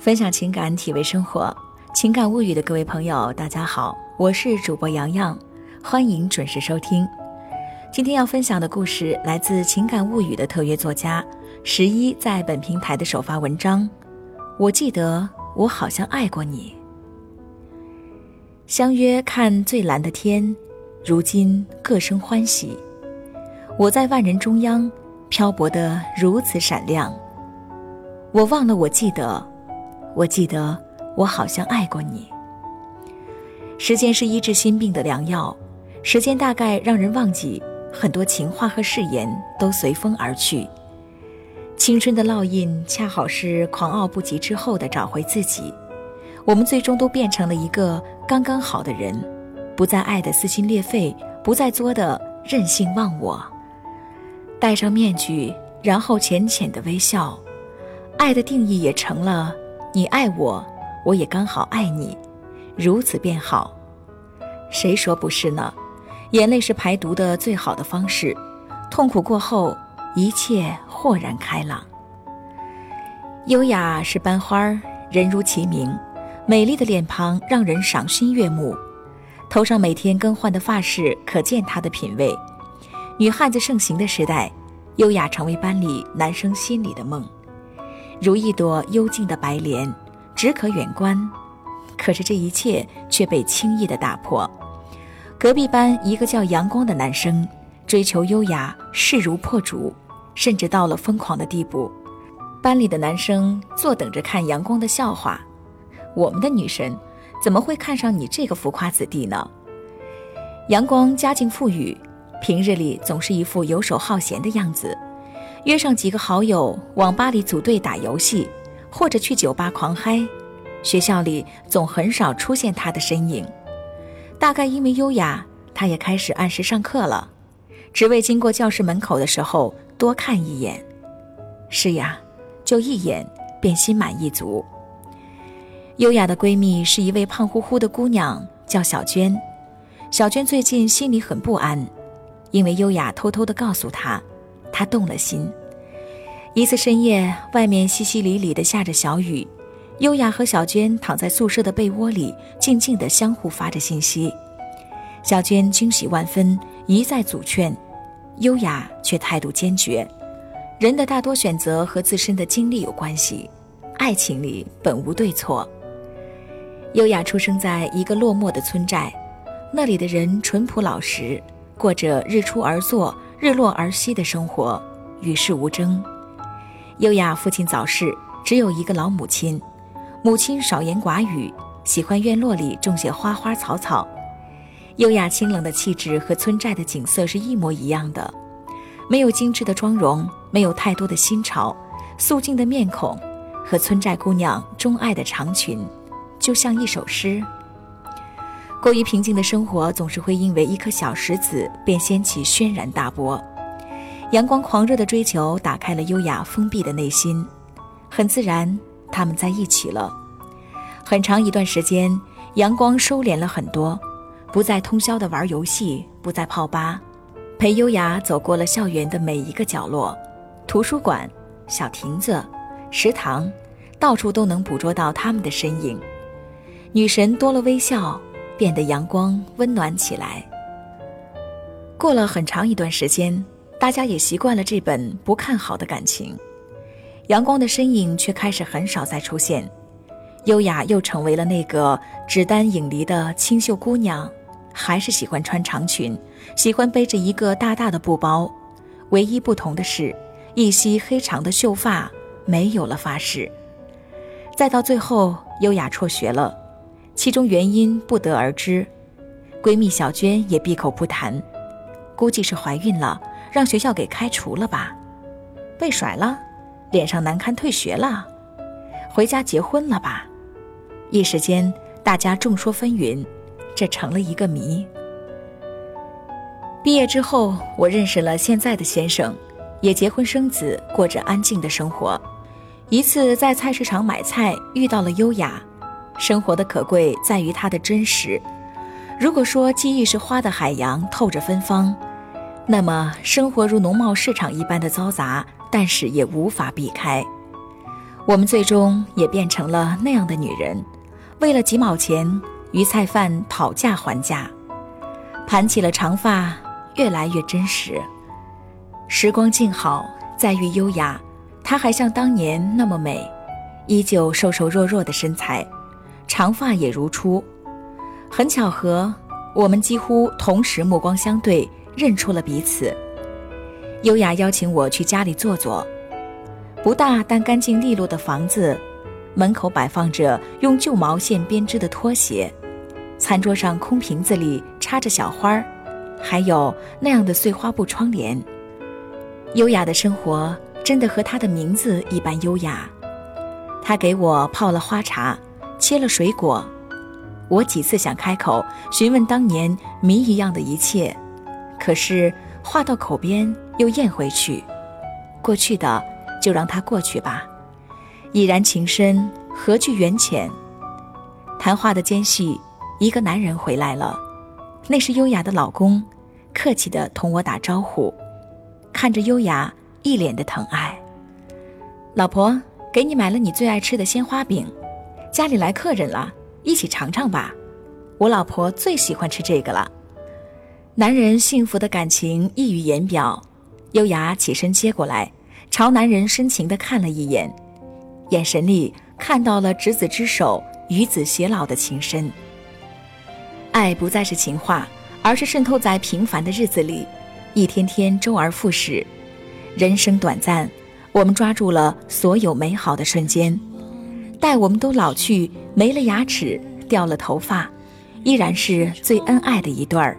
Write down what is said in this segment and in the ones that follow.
分享情感，体味生活，情感物语的各位朋友，大家好，我是主播洋洋，欢迎准时收听。今天要分享的故事来自情感物语的特约作家十一在本平台的首发文章。我记得我好像爱过你。相约看最蓝的天，如今各生欢喜。我在万人中央，漂泊的如此闪亮。我忘了，我记得。我记得，我好像爱过你。时间是医治心病的良药，时间大概让人忘记很多情话和誓言都随风而去。青春的烙印，恰好是狂傲不及之后的找回自己。我们最终都变成了一个刚刚好的人，不再爱的撕心裂肺，不再作的任性忘我。戴上面具，然后浅浅的微笑，爱的定义也成了。你爱我，我也刚好爱你，如此便好。谁说不是呢？眼泪是排毒的最好的方式，痛苦过后，一切豁然开朗。优雅是班花儿，人如其名，美丽的脸庞让人赏心悦目，头上每天更换的发饰可见她的品味。女汉子盛行的时代，优雅成为班里男生心里的梦。如一朵幽静的白莲，只可远观。可是这一切却被轻易的打破。隔壁班一个叫阳光的男生，追求优雅，势如破竹，甚至到了疯狂的地步。班里的男生坐等着看阳光的笑话。我们的女神怎么会看上你这个浮夸子弟呢？阳光家境富裕，平日里总是一副游手好闲的样子。约上几个好友，网吧里组队打游戏，或者去酒吧狂嗨。学校里总很少出现他的身影。大概因为优雅，他也开始按时上课了，只为经过教室门口的时候多看一眼。是呀，就一眼便心满意足。优雅的闺蜜是一位胖乎乎的姑娘，叫小娟。小娟最近心里很不安，因为优雅偷偷地告诉她。他动了心。一次深夜，外面淅淅沥沥的下着小雨，优雅和小娟躺在宿舍的被窝里，静静的相互发着信息。小娟惊喜万分，一再阻劝，优雅却态度坚决。人的大多选择和自身的经历有关系，爱情里本无对错。优雅出生在一个落寞的村寨，那里的人淳朴老实，过着日出而作。日落而息的生活，与世无争。优雅父亲早逝，只有一个老母亲。母亲少言寡语，喜欢院落里种些花花草草。优雅清冷的气质和村寨的景色是一模一样的，没有精致的妆容，没有太多的新潮，素净的面孔，和村寨姑娘钟爱的长裙，就像一首诗。过于平静的生活，总是会因为一颗小石子便掀起轩然大波。阳光狂热的追求打开了优雅封闭的内心，很自然，他们在一起了。很长一段时间，阳光收敛了很多，不再通宵的玩游戏，不再泡吧，陪优雅走过了校园的每一个角落，图书馆、小亭子、食堂，到处都能捕捉到他们的身影。女神多了微笑。变得阳光温暖起来。过了很长一段时间，大家也习惯了这本不看好的感情。阳光的身影却开始很少再出现，优雅又成为了那个纸单影离的清秀姑娘，还是喜欢穿长裙，喜欢背着一个大大的布包。唯一不同的是，一袭黑长的秀发没有了发饰。再到最后，优雅辍学了。其中原因不得而知，闺蜜小娟也闭口不谈，估计是怀孕了，让学校给开除了吧，被甩了，脸上难堪退学了，回家结婚了吧，一时间大家众说纷纭，这成了一个谜。毕业之后，我认识了现在的先生，也结婚生子，过着安静的生活。一次在菜市场买菜，遇到了优雅。生活的可贵在于它的真实。如果说记忆是花的海洋，透着芬芳，那么生活如农贸市场一般的嘈杂，但是也无法避开。我们最终也变成了那样的女人，为了几毛钱与菜贩讨价还价，盘起了长发，越来越真实。时光静好，在于优雅，她还像当年那么美，依旧瘦瘦弱弱的身材，长发也如初。很巧合，我们几乎同时目光相对，认出了彼此。优雅邀请我去家里坐坐，不大但干净利落的房子，门口摆放着用旧毛线编织的拖鞋，餐桌上空瓶子里插着小花儿，还有那样的碎花布窗帘。优雅的生活真的和她的名字一般优雅。她给我泡了花茶，切了水果，我几次想开口询问当年谜一样的一切，可是话到口边。又咽回去，过去的就让它过去吧。已然情深，何惧缘浅？谈话的间隙，一个男人回来了，那是优雅的老公，客气地同我打招呼，看着优雅，一脸的疼爱。老婆，给你买了你最爱吃的鲜花饼，家里来客人了，一起尝尝吧。我老婆最喜欢吃这个了。男人幸福的感情溢于言表。优雅起身接过来，朝男人深情地看了一眼，眼神里看到了执子之手，与子偕老的情深。爱不再是情话，而是渗透在平凡的日子里，一天天周而复始。人生短暂，我们抓住了所有美好的瞬间。待我们都老去，没了牙齿，掉了头发，依然是最恩爱的一对儿。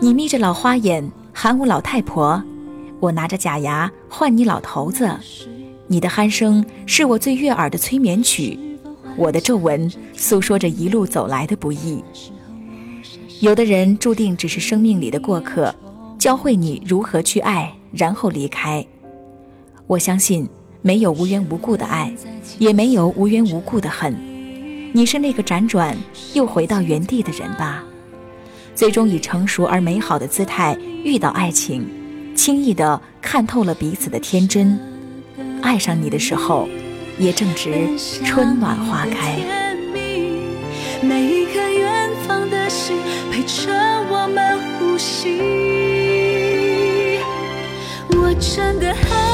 你眯着老花眼喊我老太婆。我拿着假牙唤你老头子，你的鼾声是我最悦耳的催眠曲，我的皱纹诉说着一路走来的不易。有的人注定只是生命里的过客，教会你如何去爱，然后离开。我相信没有无缘无故的爱，也没有无缘无故的恨。你是那个辗转又回到原地的人吧？最终以成熟而美好的姿态遇到爱情。轻易的看透了彼此的天真，爱上你的时候，也正值春暖花开。每一颗远方的心陪着我们呼吸，我真的好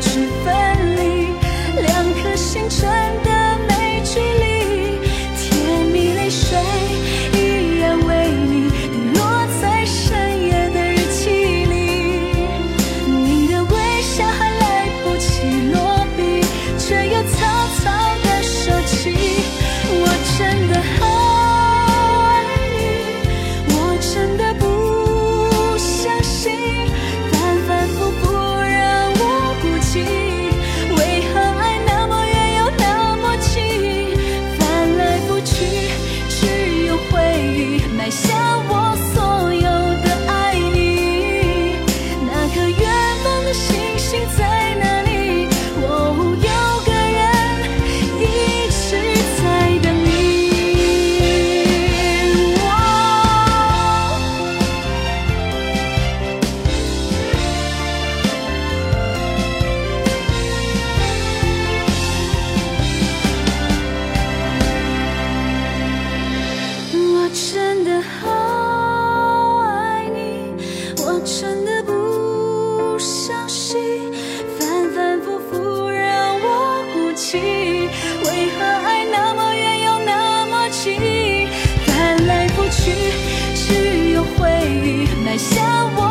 去分离两颗心却真的不相信，反反复复让我哭泣，为何爱那么远又那么近，翻来覆去只有回忆埋下我。